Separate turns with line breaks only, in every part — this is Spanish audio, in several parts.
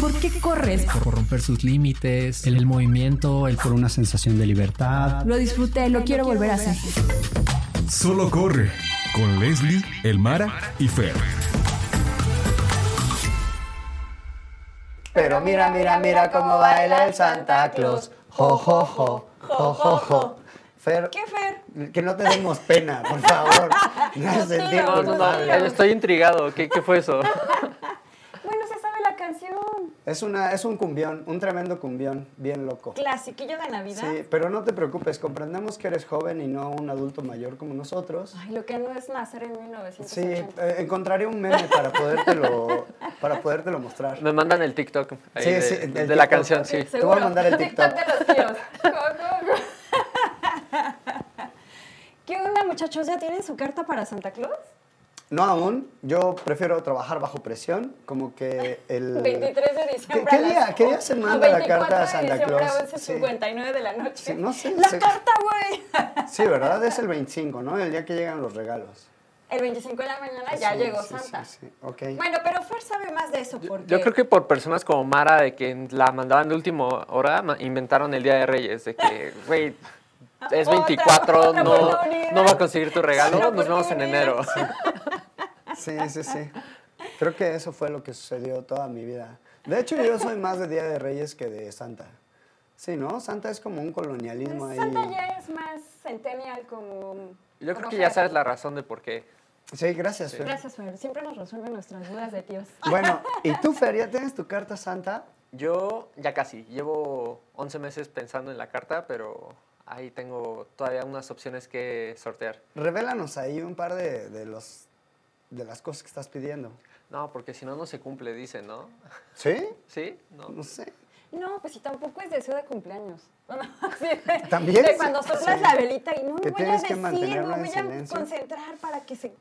¿Por qué corres?
Por romper sus límites, el, el movimiento, el
por una sensación de libertad.
Lo disfruté, lo quiero volver a hacer.
Solo corre con Leslie, Elmara y Fer.
Pero mira, mira, mira cómo baila el Santa Claus. Jo, jo, jo, jo, jo, jo. Fer,
¿Qué, Fer?
que no te demos pena, por favor. No
No,
No, no, estoy intrigado. ¿Qué, qué fue eso?
Bueno, se sabe la canción.
Es, una, es un cumbión, un tremendo cumbión, bien loco.
Clasiquillo de Navidad.
Sí, pero no te preocupes, comprendemos que eres joven y no un adulto mayor como nosotros.
Ay, lo que no es nacer en
Sí,
1980.
eh, encontraré un meme para podértelo, para podértelo mostrar.
Me mandan el TikTok ahí
Sí,
de,
sí, el
de
TikTok.
la canción, sí.
te voy a mandar el TikTok.
de los tíos. ¿Qué onda, muchachos? ¿Ya tienen su carta para Santa Claus?
No aún, yo prefiero trabajar bajo presión, como que el...
23 de diciembre.
¿Qué
a las-
día- qué día se manda la
24
carta a
de
Santa
diciembre
Claus?
A
Sí.
11.59 de la noche.
Sí, no sé,
La carta, güey.
Sí, ¿verdad? Es el 25, ¿no? El día que llegan los regalos.
El 25 de la mañana ya
Sí,
llegó
sí,
Santa.
Sí, sí, ok.
Bueno, pero Fer sabe más de eso porque...
Yo creo que por personas como Mara, de que la mandaban de última hora, inventaron el Día de Reyes, de que, güey, es
Otra-
24,
otra
no, no va a conseguir tu regalo, nos vemos en enero.
Sí, sí, sí. Creo que eso fue lo que sucedió toda mi vida. De hecho, yo soy más de Día de Reyes que de Santa. Sí, ¿no? Santa es como un colonialismo
Pues
ahí.
Santa ya es más centennial como...
Yo creo que ya sabes la razón de por qué.
Sí, gracias, Fer.
Gracias, Fer. Siempre nos resuelven nuestras dudas de tíos.
Bueno, ¿y tú, Fer, ya tienes tu carta Santa?
Yo ya casi, llevo 11 meses pensando en la carta, pero ahí tengo todavía unas opciones que sortear.
Revélanos ahí un par de, de los, de las cosas que estás pidiendo.
No, porque si no, no se cumple, dicen, ¿no?
¿Sí?
¿Sí? No.
No sé.
No, pues si tampoco es deseo de cumpleaños.
También
De cuando soplas
sí.
la velita y no me voy a decir,
mantenerlo
me voy a concentrar para que se...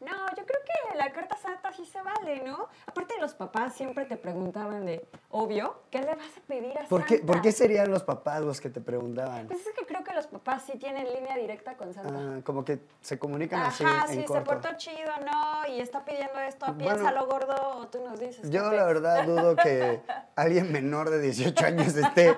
No, yo creo que la carta santa sí se vale, ¿no? Aparte los papás siempre te preguntaban de, obvio, ¿qué le vas a pedir a
¿Por qué,
Santa?
¿Por qué serían los papás los que te preguntaban?
Pues es que creo que los papás sí tienen línea directa con Santa.
Ah, como que se comunican así
Ajá,
en
sí, se portó chido, ¿no? Y está pidiendo esto,
Bueno,
piénsalo gordo, o tú nos dices.
Yo
qué
la verdad dudo que alguien menor de 18 años esté,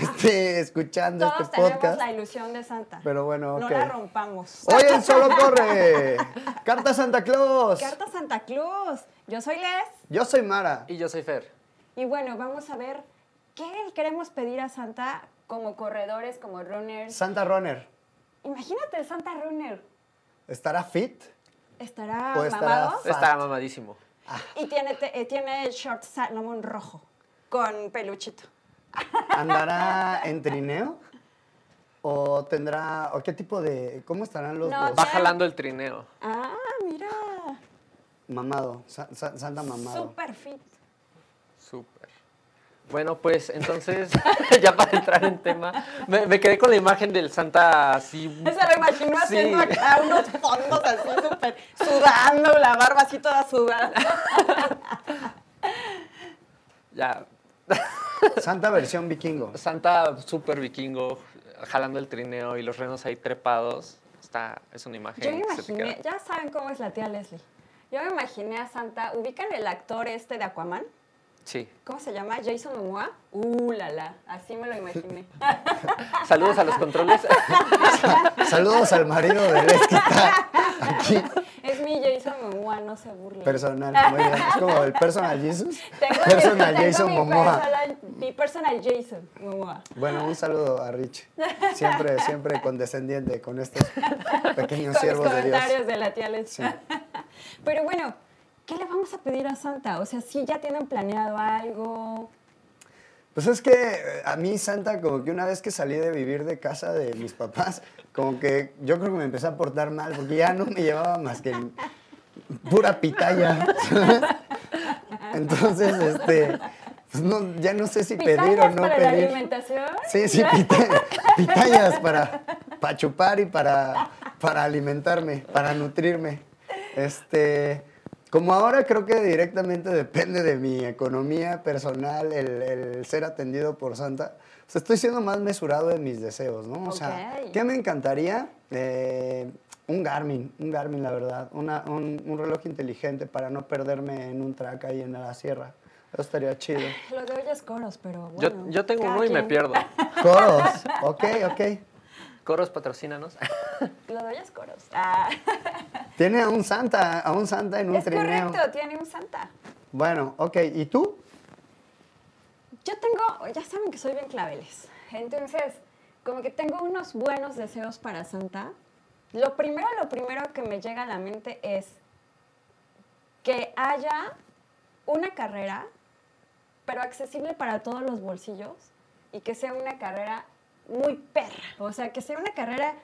esté escuchando
Todos
este
tenemos
podcast.
la ilusión de Santa.
Pero bueno,
No la rompamos.
Hoy en Solo Corre, Carta Santa Claus.
Carta Santa Claus. Yo soy Les.
Yo soy Mara.
Y yo soy Fer.
Y bueno, vamos a ver qué queremos pedir a Santa como corredores, como runners.
Santa Runner,
Imagínate el Santa Runner.
¿estará fit?
Estará
O estará
mamado
mamadísimo.
y tiene, te- eh, tiene short salmón rojo con peluchito.
¿Andará en trineo? ¿O tendrá, o qué tipo de, cómo estarán los,
No,
los-
Va jalando el trineo.
Ah.
Mamado, Sa- Sa- Santa mamado?
Super fit.
Súper. Bueno, pues entonces, ya para entrar en tema, me, me quedé con la imagen del Santa así.
Se lo imagino
Sí.
haciendo acá unos fondos así súper sudando, la barba así toda sudada.
Ya,
Santa versión vikingo.
Santa súper vikingo, jalando el trineo y los renos ahí trepados. Está, es una imagen.
Yo me imaginé, ya saben cómo es la tía Leslie. Yo me imaginé a Santa, ¿ubican el actor este de Aquaman?
Sí.
¿Cómo se llama? Jason Momoa. Uh, la la, así me lo imaginé.
Saludos a los controles.
Saludos al marido de Les que está aquí.
es mi Jason Momoa, no se burlen.
Personal, muy bien. Es como el personal Jesus.
Tengo mi-
Personal
tengo
Jason
mi
Momoa.
personal- mi personal Jason Momoa.
Bueno, un saludo a Rich. Siempre, siempre condescendiente con estos pequeños
Con los
siervos de Dios.
comentarios de la tía.
Sí.
Pero bueno, ¿qué le vamos a pedir a Santa? O sea, si ya tienen planeado algo.
Pues es que eh, a mí Santa, como que una vez que salí de vivir de casa de mis papás, como que yo creo que me empecé a portar mal, porque ya no me llevaba más que pura pitaya. Entonces, este, pues no, ya no sé si pedir o
¿Pitayas
no
para la
pedir.
alimentación?
Sí, sí, pita- pitayas para, para chupar y para, para alimentarme, para nutrirme. Este, como ahora creo que directamente depende de mi economía personal el, el ser atendido por Santa, o sea, estoy siendo más mesurado en mis deseos, ¿no? O sea. ¿qué me encantaría? Eh, un Garmin, un Garmin, la verdad, una- un, un reloj inteligente para no perderme en un track ahí en la sierra. Eso estaría chido.
Lo de hoy es coros, pero
Yo,
bueno.
yo tengo
cada
uno y me pierdo.
Coros. Ok, ok.
Coros, patrocínanos.
Lo de hoy es coros. Ah,
Tiene a un santa, a un santa en un
es
trineo.
correcto, tiene un santa.
Bueno, ok. ¿Y tú?
Yo tengo, ya saben que soy bien claveles. Entonces, como que tengo unos buenos deseos para Santa. Lo primero, lo primero que me llega a la mente es que haya una carrera, pero accesible para todos los bolsillos y que sea una carrera muy perra. O sea, que sea una carrera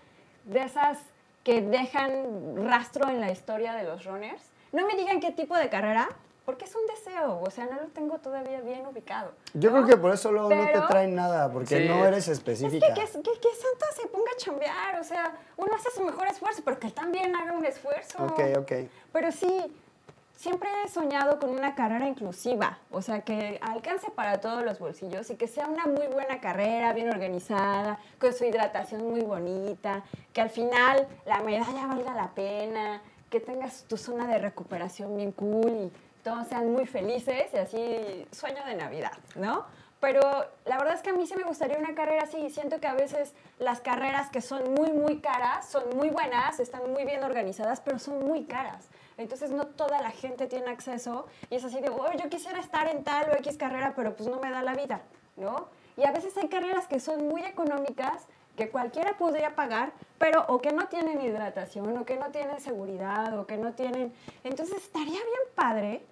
de esas que dejan rastro en la historia de los runners. No me digan qué tipo de carrera, porque es un deseo. O sea, no lo tengo todavía bien ubicado.
Yo
¿no?
creo que por eso luego no
Pero-
te traen nada, porque
Sí.
no eres
es
específica.
que, que, que- que Santa se ponga a chambear, o sea, uno hace su mejor esfuerzo, pero que él también haga un esfuerzo.
Ok, ok.
Pero sí, siempre he soñado con una carrera inclusiva, o sea, que alcance para todos los bolsillos y que sea una muy buena carrera, bien organizada, con su hidratación muy bonita, que al final la medalla valga la pena, que tengas tu zona de recuperación bien cool y todos sean muy felices y así sueño de Navidad, ¿no? Pero la verdad es que a mí sí me gustaría una carrera así y siento que a veces las carreras que son muy, muy caras son muy buenas, están muy bien organizadas, pero son muy caras. Entonces no toda la gente tiene acceso y es así de, oh, yo quisiera estar en tal o X carrera, pero pues no me da la vida, ¿no? Y a veces hay carreras que son muy económicas, que cualquiera podría pagar, pero o que no tienen hidratación, o que no tienen seguridad, o que no tienen... Entonces estaría bien padre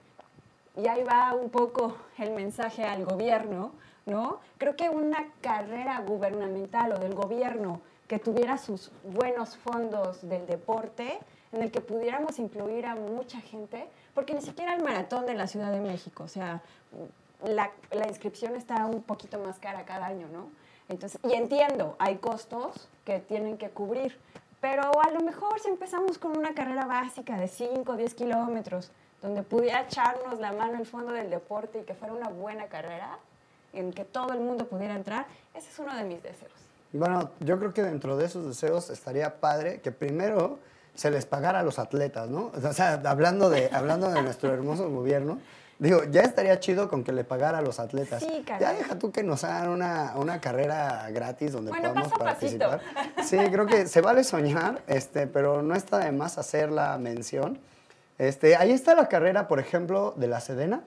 y ahí va un poco el mensaje al gobierno, ¿no? Creo que una carrera gubernamental o del gobierno que tuviera sus buenos fondos del deporte, en el que pudiéramos incluir a mucha gente, porque ni siquiera el maratón de la Ciudad de México, o sea, la, inscripción está un poquito más cara cada año, ¿no? Entonces, y entiendo, hay costos que tienen que cubrir, pero a lo mejor si empezamos con una carrera básica de 5 o 10 kilómetros, donde pudiera echarnos la mano el fondo del deporte y que fuera una buena carrera, en que todo el mundo pudiera entrar, ese es uno de mis deseos.
Bueno, yo creo que dentro de esos deseos estaría padre que primero se les pagara a los atletas, ¿no? O sea, hablando de, hablando de nuestro hermoso gobierno, digo, ya estaría chido con que le pagara a los atletas.
Sí,
ya deja tú que nos hagan una, una carrera gratis donde
Bueno,
podamos
pasito.
participar. Sí, creo que se vale soñar, este, pero no está de más hacer la mención. Este, ahí está la carrera, por ejemplo, de la Sedena,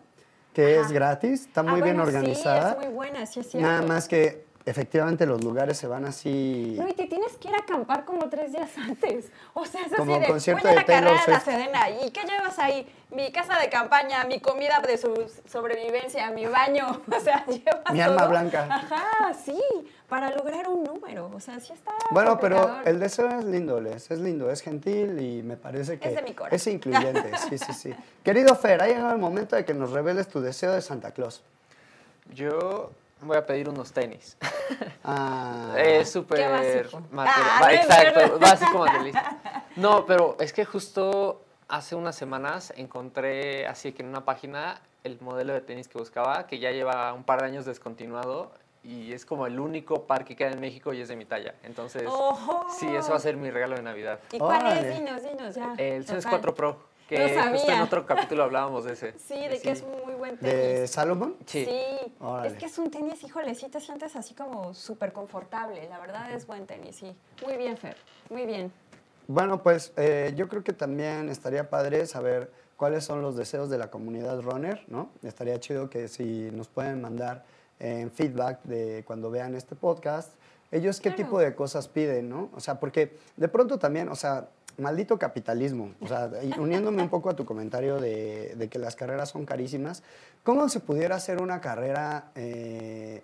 que es gratis, está
Ah,
muy bien
bueno,
organizada.
Sí, es muy buena, sí es cierto.
Nada más que efectivamente los lugares se van así.
No, y te tienes que ir a acampar como tres días antes. O sea, es
Como
así de,
concierto
voy a
de
la carrera
Taylor
de la. Sedena. ¿Y qué llevas ahí? Mi casa de campaña, mi comida de su sobrevivencia, mi baño. O sea, llevas
Mi alma
todo.
blanca.
Ajá, sí, para lograr un número. O sea, sí está
Bueno, pero el deseo es lindo, Les, es lindo, es gentil y me parece que
de mi corazón.
es incluyente. Sí, sí, sí. Querido Fer, ha llegado el momento de que nos reveles tu deseo de Santa Claus.
Yo voy a pedir unos tenis.
Ah,
Es súper
Ah,
exacto, básico materialista. No, pero es que justo hace unas semanas encontré así que en una página el modelo de tenis que buscaba, que ya lleva un par de años descontinuado y es como el único par que queda en México y es de mi talla. Entonces, sí, eso va a ser mi regalo de Navidad.
¿Y cuál es? Dinos, dinos, ya.
El
Total.
4 Pro, Que justo en
sabía.
otro capítulo hablábamos de ese.
Sí, de que es muy buen tenis.
¿De Salomon?
Sí.
Órale.
es que es un tenis, híjole, sí te sientes así como súper confortable. La verdad es buen tenis, sí. Muy bien, Fer, muy bien.
Bueno, pues eh, yo creo que también estaría padre saber cuáles son los deseos de la comunidad runner, ¿no? Estaría chido que si nos pueden mandar en feedback de cuando vean este podcast, ellos qué
Claro.
tipo de cosas piden, ¿no? O sea, porque de pronto también, o sea, maldito capitalismo, o sea, uniéndome un poco a tu comentario de, de que las carreras son carísimas, ¿cómo se pudiera hacer una carrera eh,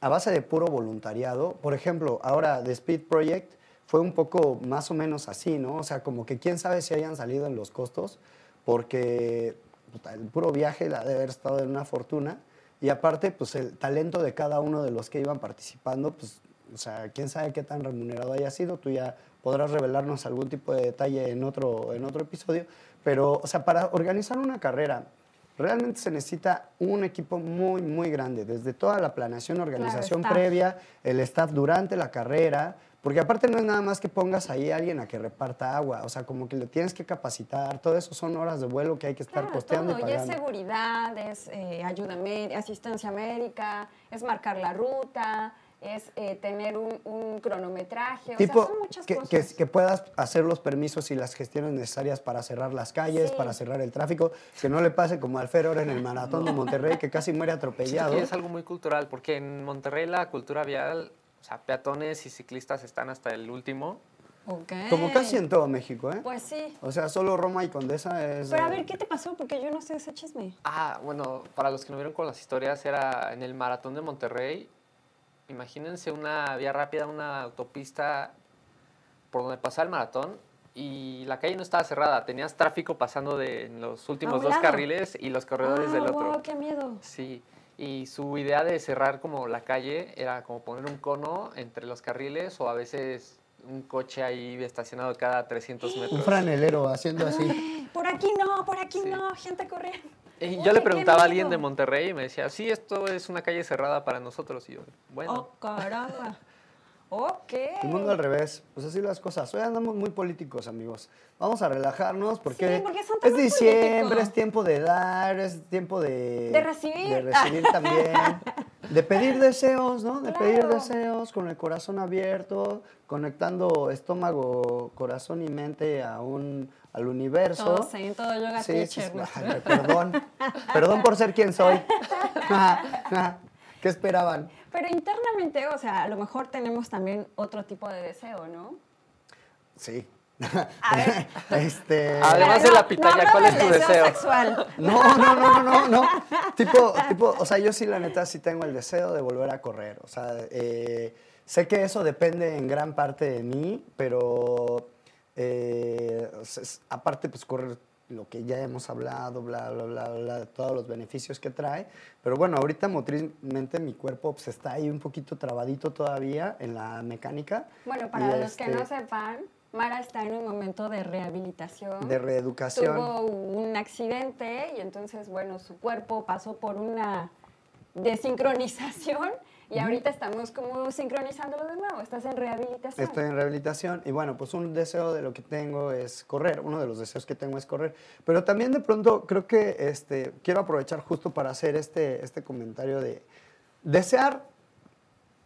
a base de puro voluntariado? Por ejemplo, ahora The Speed Project fue un poco más o menos así, ¿no? O sea, como que quién sabe si hayan salido en los costos, porque puta, el puro viaje la debe haber estado en una fortuna. Y aparte, pues el talento de cada uno de los que iban participando, pues, o sea, quién sabe qué tan remunerado haya sido. Tú ya podrás revelarnos algún tipo de detalle en otro, en otro episodio. Pero, o sea, para organizar una carrera, realmente se necesita un equipo muy, muy grande, desde toda la planeación, organización
staff.
previa, el staff durante la carrera, Porque aparte no es nada más que pongas ahí a alguien a que reparta agua, o sea, como que le tienes que capacitar, todo eso son horas de vuelo que hay que estar
Claro,
costeando
todo,
y
y es
pagando.
seguridad, es eh, ayuda asistencia médica, es marcar la ruta, es eh, tener un, un cronometraje, o
Tipo,
sea, son muchas
que,
cosas.
que- que puedas hacer los permisos y las gestiones necesarias para cerrar las calles,
Sí.
para cerrar el tráfico, que no le pase como al Fer ahora en el maratón de Monterrey, que casi muere atropellado.
que es algo muy cultural, porque en Monterrey la cultura vial, o sea, peatones y ciclistas están hasta el último.
Ok.
Como casi en todo México, ¿eh?
Pues sí.
O sea, solo Roma y Condesa es...
Pero a ver, ¿qué te pasó? Porque yo no sé ese chisme.
Ah, bueno, para los que no vieron con las historias, era en el maratón de Monterrey. Imagínense una vía rápida, una autopista por donde pasaba el maratón y la calle no estaba cerrada. Tenías tráfico pasando de en los últimos dos
lado.
carriles y los corredores del
Ah,
otro.
wow, qué miedo.
Sí, y su idea de cerrar como la calle era como poner un cono entre los carriles o a veces un coche ahí estacionado cada 300 metros.
Un franelero haciendo así.
Por aquí no, por aquí
Sí.
no, gente corriendo.
Y yo le preguntaba a alguien de Monterrey y me decía, sí, esto es una calle cerrada para nosotros. Y yo, bueno,
Oh, caramba. Ok.
El mundo al revés. Pues así las cosas. Hoy andamos muy políticos, amigos. Vamos a relajarnos porque,
Sí, porque son
es diciembre,
políticos.
es tiempo de dar, es tiempo de...
De recibir.
De recibir también. De pedir deseos, ¿no? De pedir deseos con el corazón abierto, conectando estómago, corazón y mente a un, al universo.
Todo zen, todo yoga
Sí, sí,
teacher.
sí. Ay, perdón. Perdón por ser quien soy. ¿Qué esperaban?
Pero internamente, o sea, a lo mejor tenemos también otro tipo de deseo, ¿no?
Sí.
A ver.
Este...
Además de la pitaya,
no
¿cuál es tu deseo?
sexual.
No, no, no, no, no, no. Tipo, tipo, o sea, yo sí la neta sí tengo el deseo de volver a correr. O sea, eh, sé que eso depende en gran parte de mí, pero eh, o sea, es- aparte, pues correr lo que ya hemos hablado, bla, bla, bla, bla, de todos los beneficios que trae. Pero bueno, ahorita motrizmente mi cuerpo pues, está ahí un poquito trabadito todavía en la mecánica.
Bueno, para
Y,
los que
este,
no sepan, Mara está en un momento de rehabilitación.
De reeducación.
Tuvo un accidente y entonces, bueno, su cuerpo pasó por una desincronización y ahorita estamos como sincronizándolo de nuevo. Estás en rehabilitación.
Estoy en rehabilitación y bueno, pues un deseo de lo que tengo es correr, uno de los deseos que tengo es correr, pero también de pronto creo que este, quiero aprovechar justo para hacer este, este comentario de desear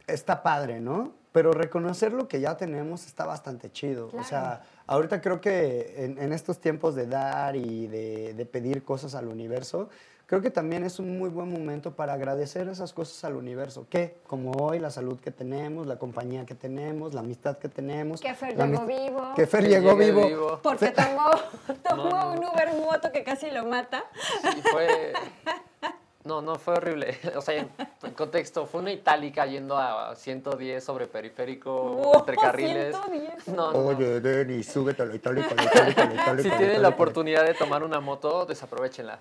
está padre, ¿no? Pero reconocer lo que ya tenemos está bastante chido. O
Claro.
sea, ahorita creo que en, en estos tiempos de dar y de, de pedir cosas al universo, creo que también es un muy buen momento para agradecer esas cosas al universo. Que como hoy, la salud que tenemos, la compañía que tenemos, la amistad que tenemos.
Que Fer llegó vivo.
Que Fer
Que
llegó vivo.
vivo.
Porque tomó, tomó
No, no.
un Uber moto que casi lo mata.
Y fue. No, no, fue horrible. O sea, en, en contexto, fue una itálica yendo a 110 sobre periférico,
Wow,
entre carriles.
110.
No, no.
Oye, Denis, súbete a la itálica, la itálica, la itálica.
Si tienen la oportunidad de tomar una moto, desaprovechenla.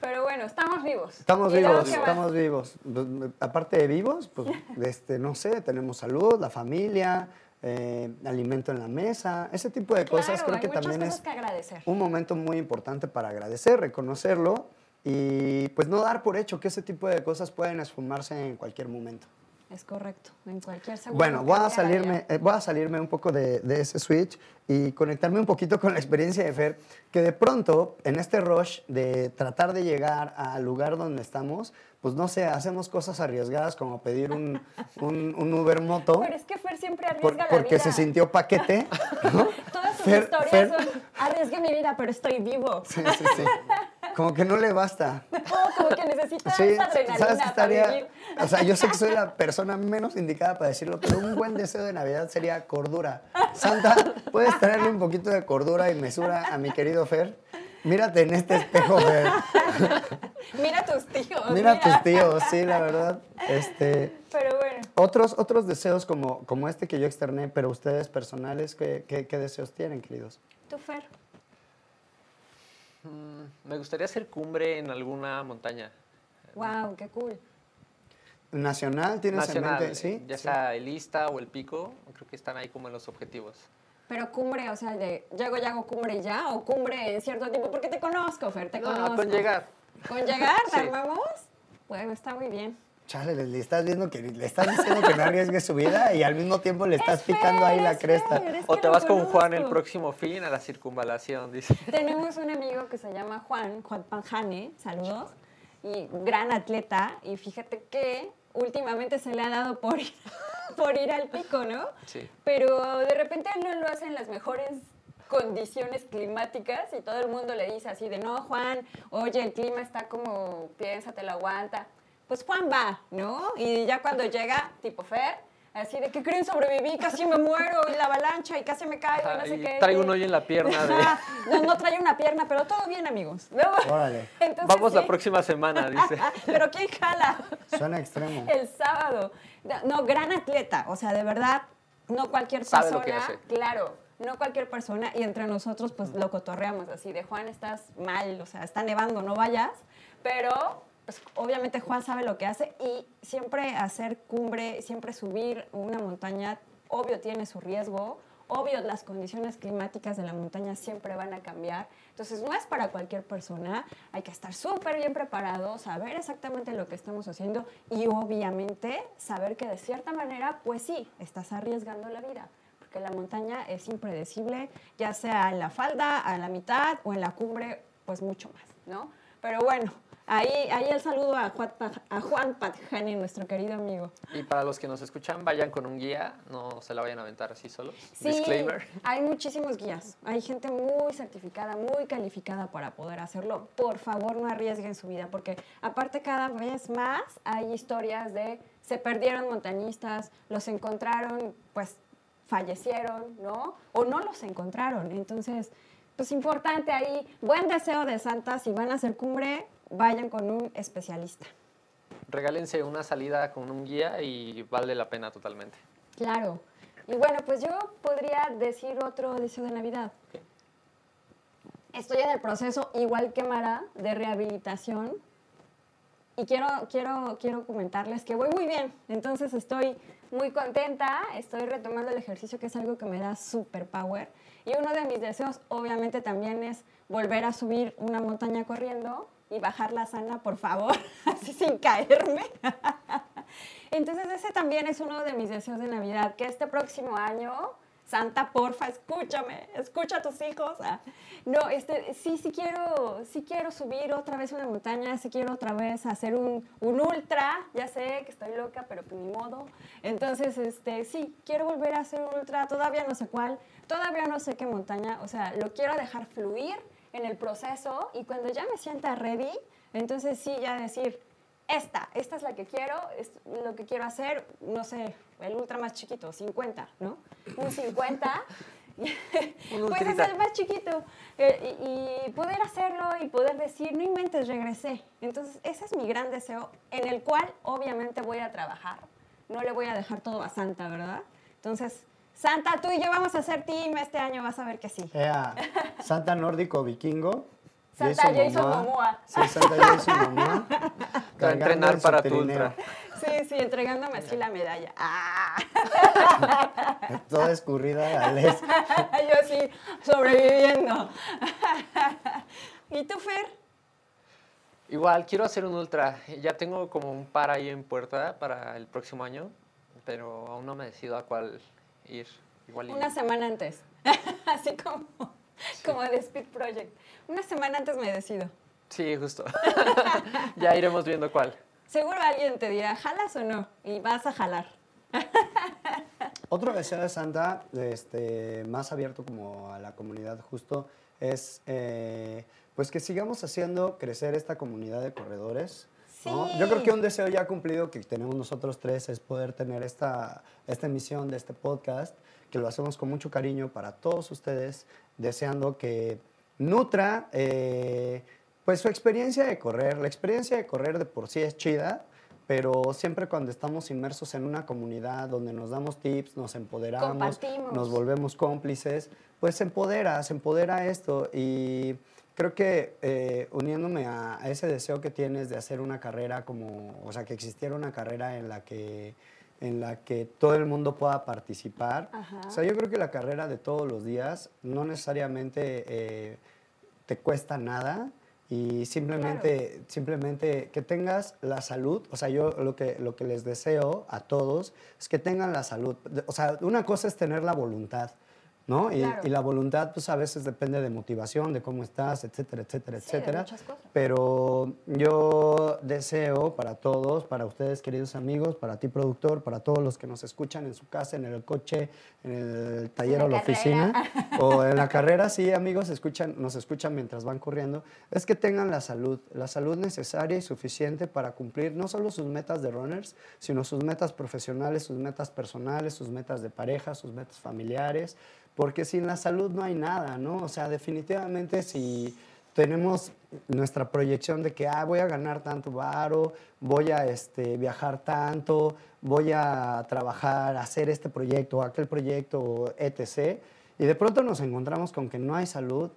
Pero bueno, estamos vivos.
Estamos
¿Y luego
vivos, estamos vivos. Pues, Aparte de vivos, pues, este, no sé, tenemos salud, la familia, eh, alimento en la mesa, ese tipo de cosas
Claro,
creo
hay
que también
cosas
es
que agradecer.
un momento muy importante para agradecer, reconocerlo y pues no dar por hecho que ese tipo de cosas pueden esfumarse en cualquier momento.
Es correcto, en cualquier segundo.
Bueno, voy a salirme, eh, voy a salirme un poco de, de ese switch y conectarme un poquito con la experiencia de Fer, que de pronto en este rush de tratar de llegar al lugar donde estamos, pues no sé, hacemos cosas arriesgadas como pedir un, un, un Uber moto
Pero es que Fer siempre
por-
arriesga la
porque
vida.
se sintió paquete, ¿no?
Todas sus
Fer-
historias
Fer-
son, arriesgué mi vida, pero estoy vivo.
Sí, sí, sí. Como que no le basta.
No, como que necesita
Sí,
esa adrenalina
¿sabes
para
estaría?
vivir.
O sea, yo sé que soy la persona menos indicada para decirlo, pero un buen deseo de Navidad sería cordura. Santa, ¿puedes traerle un poquito de cordura y mesura a mi querido Fer? Mírate en este espejo, Fer.
Mira a tus tíos.
Mira a tus tíos, sí, la verdad. Este,
Pero bueno,
otros, otros deseos como, como este que yo externé, pero ustedes personales, ¿qué, qué, qué deseos tienen, queridos?
tú Fer.
Mm, me gustaría hacer cumbre en alguna montaña.
Wow, qué cool.
¿Nacional tienes
Nacional,
en mente? Sí.
ya
sí.
sea el Ista o el Pico, creo que están ahí como en los objetivos.
Pero cumbre, o sea, de llego y hago cumbre ya, o cumbre en cierto tiempo, porque te conozco, Fer, te
No,
conozco.
con llegar.
¿Con llegar? ¿Te
Sí.
armamos? Bueno, está muy bien.
Chale, le, le estás viendo que le estás diciendo que no arriesgue su vida y al mismo tiempo le estás picando ahí la
Es
cresta.
O te vas con Juan el próximo fin a la circunvalación, dice.
Tenemos un amigo que se llama Juan, Juan Panjane, saludos, y gran atleta, y fíjate que últimamente se le ha dado por ir, por ir al pico, ¿no?
Sí.
Pero de repente él no lo hace en las mejores condiciones climáticas y todo el mundo le dice así de, no, Juan, oye, el clima está como, piénsate, lo aguanta. Pues Juan va, ¿no? Y ya cuando llega, tipo Fer, así de, ¿qué creen? Sobreviví, casi me muero, y la avalancha, y casi me caigo, y no sé
Y
qué.
traigo un hoyo en la pierna. de-
No, no trae una pierna, pero todo bien, amigos. ¿no?
Órale.
Entonces,
Vamos la próxima semana, dice.
Pero ¿quién jala?
Suena extremo.
El sábado. No, gran atleta. O sea, de verdad, no cualquier
Sabe
persona.
lo que hace.
Claro, no cualquier persona. Y entre nosotros, pues lo cotorreamos así de Juan, estás mal, o sea, está nevando, no vayas. Pero. Pues, obviamente Juan sabe lo que hace y siempre hacer cumbre, siempre subir una montaña, obvio tiene su riesgo, obvio las condiciones climáticas de la montaña siempre van a cambiar, entonces no es para cualquier persona, hay que estar súper bien preparado, saber exactamente lo que estamos haciendo y obviamente saber que de cierta manera, pues sí, estás arriesgando la vida, porque la montaña es impredecible, ya sea en la falda, a la mitad o en la cumbre, pues mucho más, ¿no? Pero bueno, ahí, ahí el saludo a Juan, a Juan Patjani, nuestro querido amigo.
Y para los que nos escuchan, vayan con un guía, no se la vayan a aventar así solos.
Sí,
Disclaimer.
hay muchísimos guías. Hay gente muy certificada, muy calificada para poder hacerlo. Por favor, no arriesguen su vida, porque aparte cada vez más hay historias de se perdieron montañistas, los encontraron, pues fallecieron, ¿no? O no los encontraron. Entonces, pues importante ahí, buen deseo de Santa, si van a hacer cumbre, vayan con un especialista.
Regálense una salida con un guía y vale la pena totalmente.
Claro. Y bueno, pues yo podría decir otro deseo de Navidad. Estoy en el proceso, igual que Mara, de rehabilitación. Y quiero, quiero, quiero comentarles que voy muy bien. Entonces estoy muy contenta, estoy retomando el ejercicio, que es algo que me da super power. Y uno de mis deseos, obviamente, también es volver a subir una montaña corriendo y bajarla sana, por favor, así sin caerme. Entonces ese también es uno de mis deseos de Navidad, que este próximo año, Santa, porfa, escúchame, escucha a tus hijos. Ah, No, este, sí, sí quiero, sí quiero subir otra vez una montaña, sí quiero otra vez hacer un, un ultra, ya sé que estoy loca, pero pues ni modo. Entonces, este, sí, quiero volver a hacer un ultra, todavía no sé cuál, todavía no sé qué montaña, o sea, lo quiero dejar fluir en el proceso y cuando ya me sienta ready, entonces sí, ya decir, esta, esta es la que quiero, es lo que quiero hacer, no sé, el ultra más chiquito, 50, ¿no? Un 50.
Un
Puede
ultrita.
ser el más chiquito eh, y, y poder hacerlo y poder decir, no inventes, regresé. Entonces, ese es mi gran deseo, en el cual obviamente voy a trabajar. No le voy a dejar todo a Santa, ¿verdad? Entonces, Santa, tú y yo vamos a hacer team este año, vas a ver que sí.
Ea, Santa Nórdico Vikingo.
Santa Jason Momoa.
Sí, Santa Jason Momoa.
A entrenar para tu ultra.
Sí, sí, entregándome así la medalla. ¡Ah!
Toda escurrida a Les.
Yo así, sobreviviendo. ¿Y tú, Fer?
Igual, quiero hacer un ultra. Ya tengo como un par ahí en puerta para el próximo año, pero aún no me decido a cuál ir. Igual
Una semana antes. Así como, como de Speed Project. Una semana antes me decido.
Sí, justo. ya iremos viendo cuál.
Seguro alguien te dirá, ¿jalas o no? Y vas a jalar.
Otro deseo de Santa, este, más abierto como a la comunidad justo, es eh, pues que sigamos haciendo crecer esta comunidad de corredores. ¿No?
Sí.
Yo creo que un deseo ya cumplido que tenemos nosotros tres es poder tener esta, esta emisión de este podcast, que lo hacemos con mucho cariño para todos ustedes, deseando que nutra eh, pues su experiencia de correr. La experiencia de correr de por sí es chida, pero siempre cuando estamos inmersos en una comunidad donde nos damos tips, nos empoderamos, nos volvemos cómplices, pues se empodera, se empodera esto y creo que eh, uniéndome a, a ese deseo que tienes de hacer una carrera como, o sea, que existiera una carrera en la que en la que todo el mundo pueda participar.
Ajá.
O sea, yo creo que la carrera de todos los días no necesariamente eh, te cuesta nada y simplemente, simplemente que tengas la salud, o sea, yo lo que, lo que les deseo a todos es que tengan la salud. O sea, una cosa es tener la voluntad, ¿no? Y,
Claro.
y la voluntad, pues a veces depende de motivación, de cómo estás, etcétera, etcétera,
Sí, de
etcétera.
muchas cosas.
Pero yo deseo para todos, para ustedes, queridos amigos, para ti, productor, para todos los que nos escuchan en su casa, en el coche, en el taller
la
o la
carrera.
oficina, o en la carrera, sí, amigos, escuchan, nos escuchan mientras van corriendo, es que tengan la salud, la salud necesaria y suficiente para cumplir no solo sus metas de runners, sino sus metas profesionales, sus metas personales, sus metas de pareja, sus metas familiares, porque sin la salud no hay nada, ¿no? O sea, definitivamente si tenemos nuestra proyección de que ah, voy a ganar tanto varo, voy a este, viajar tanto, voy a trabajar, hacer este proyecto aquel proyecto, etc. Y de pronto nos encontramos con que no hay salud.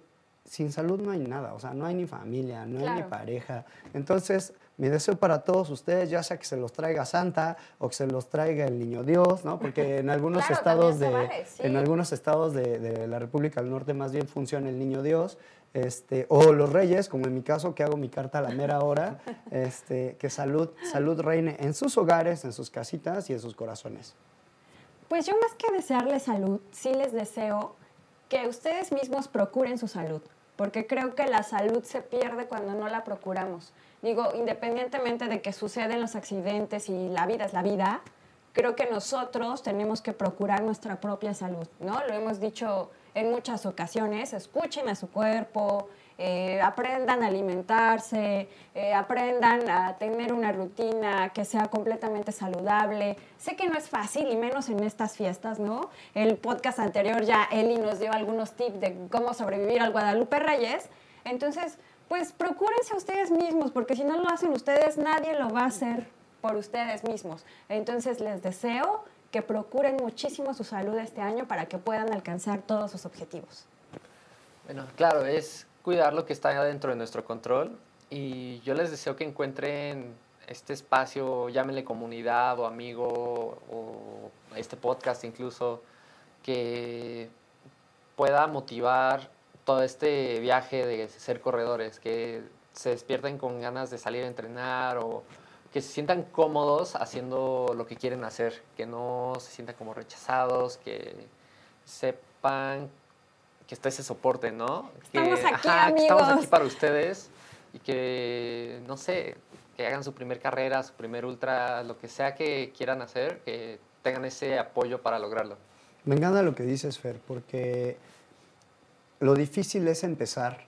Sin salud no hay nada, o sea, no hay ni familia, no hay ni
Claro.
pareja. Entonces, mi deseo para todos ustedes, ya sea que se los traiga Santa o que se los traiga el Niño Dios, ¿no? Porque en algunos
Claro,
estados de,
vale, sí.
en algunos estados de, de la República del Norte más bien funciona el Niño Dios, este, o los Reyes, como en mi caso que hago mi carta a la mera hora, este, que salud, salud reine en sus hogares, en sus casitas y en sus corazones.
Pues yo más que desearles salud, sí les deseo que ustedes mismos procuren su salud, porque creo que la salud se pierde cuando no la procuramos. Digo, independientemente de que suceden los accidentes y la vida es la vida, creo que nosotros tenemos que procurar nuestra propia salud, ¿no? Lo hemos dicho en muchas ocasiones, escuchen a su cuerpo, eh, aprendan a alimentarse, eh, aprendan a tener una rutina que sea completamente saludable. Sé que no es fácil y menos en estas fiestas, ¿no? El podcast anterior ya Eli nos dio algunos tips de cómo sobrevivir al Guadalupe Reyes. Entonces, pues procúrense ustedes mismos, porque si no lo hacen ustedes, nadie lo va a hacer por ustedes mismos. Entonces, les deseo que procuren muchísimo su salud este año para que puedan alcanzar todos sus objetivos.
Bueno, claro, es cuidar lo que está dentro de nuestro control y yo les deseo que encuentren este espacio, llámenle comunidad o amigo o este podcast incluso, que pueda motivar todo este viaje de ser corredores, que se despierten con ganas de salir a entrenar o que se sientan cómodos haciendo lo que quieren hacer, que no se sientan como rechazados, que sepan que está ese soporte, ¿no?
Estamos
que,
aquí,
que estamos aquí
amigos.
para ustedes y que, no sé, que hagan su primer carrera, su primer ultra, lo que sea que quieran hacer, que tengan ese apoyo para lograrlo.
Me encanta lo que dices, Fer, porque lo difícil es empezar.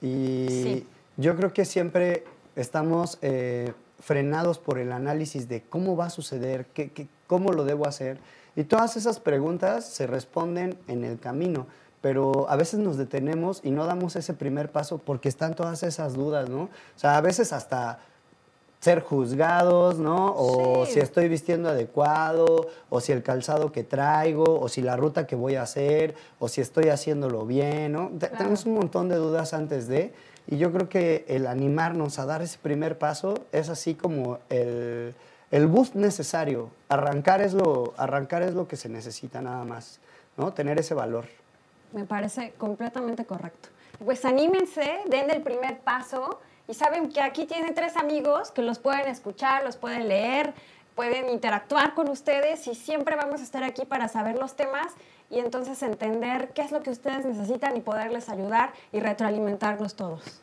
Y
Sí.
yo creo que siempre estamos eh, frenados por el análisis de cómo va a suceder, qué, qué- cómo lo debo hacer. Y todas esas preguntas se responden en el camino. Pero a veces nos detenemos y no damos ese primer paso porque están todas esas dudas, ¿no? O sea, a veces hasta ser juzgados, ¿no? O
Sí.
si estoy vistiendo adecuado, o si el calzado que traigo, o si la ruta que voy a hacer, o si estoy haciéndolo bien, ¿no?
Claro.
Tenemos un montón de dudas antes de, y yo creo que el animarnos a dar ese primer paso es así como el, el boost necesario. Arrancar es, lo, arrancar es lo que se necesita nada más, ¿no? Tener ese valor.
Me parece completamente correcto. Pues anímense, den el primer paso y saben que aquí tienen tres amigos que los pueden escuchar, los pueden leer, pueden interactuar con ustedes y siempre vamos a estar aquí para saber los temas y entonces entender qué es lo que ustedes necesitan y poderles ayudar y retroalimentarnos todos.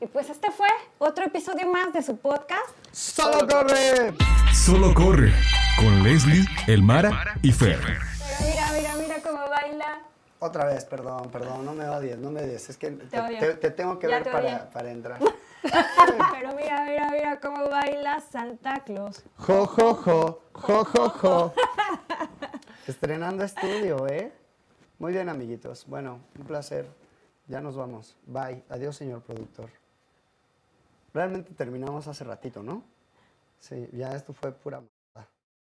Y pues este fue otro episodio más de su podcast.
¡Solo corre!
Solo corre con Leslie, Elmara y Fer.
Pero mira, mira, mira cómo baila.
Otra vez, perdón, perdón, no me odies, no me odies. Es que te,
odio.
te- te tengo que
Ya
ver para, para entrar.
Pero mira, mira, mira cómo baila Santa Claus.
Jo, jo, jo, jo, jo, jo. Estrenando estudio, ¿eh? Muy bien, amiguitos. Bueno, un placer. Ya nos vamos. Bye. Adiós, señor productor. Realmente terminamos hace ratito, ¿no? Sí, ya esto fue pura...